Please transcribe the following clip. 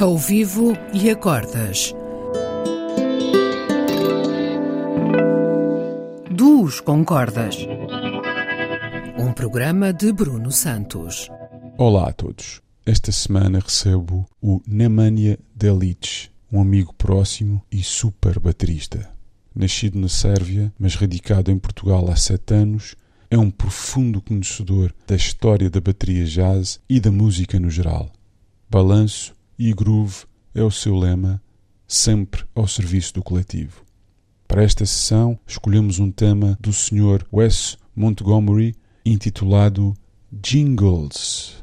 Ao vivo e a cordas. Duos com cordas. Um programa de Bruno Santos. Olá a todos. Esta semana recebo o Nemanja Delic, um amigo próximo e super baterista. Nascido na Sérvia, mas radicado em Portugal há sete anos, é um profundo conhecedor da história da bateria jazz e da música no geral. Balanço e groove é o seu lema, sempre ao serviço do coletivo. Para esta sessão, escolhemos um tema do Sr. Wes Montgomery intitulado Jingles.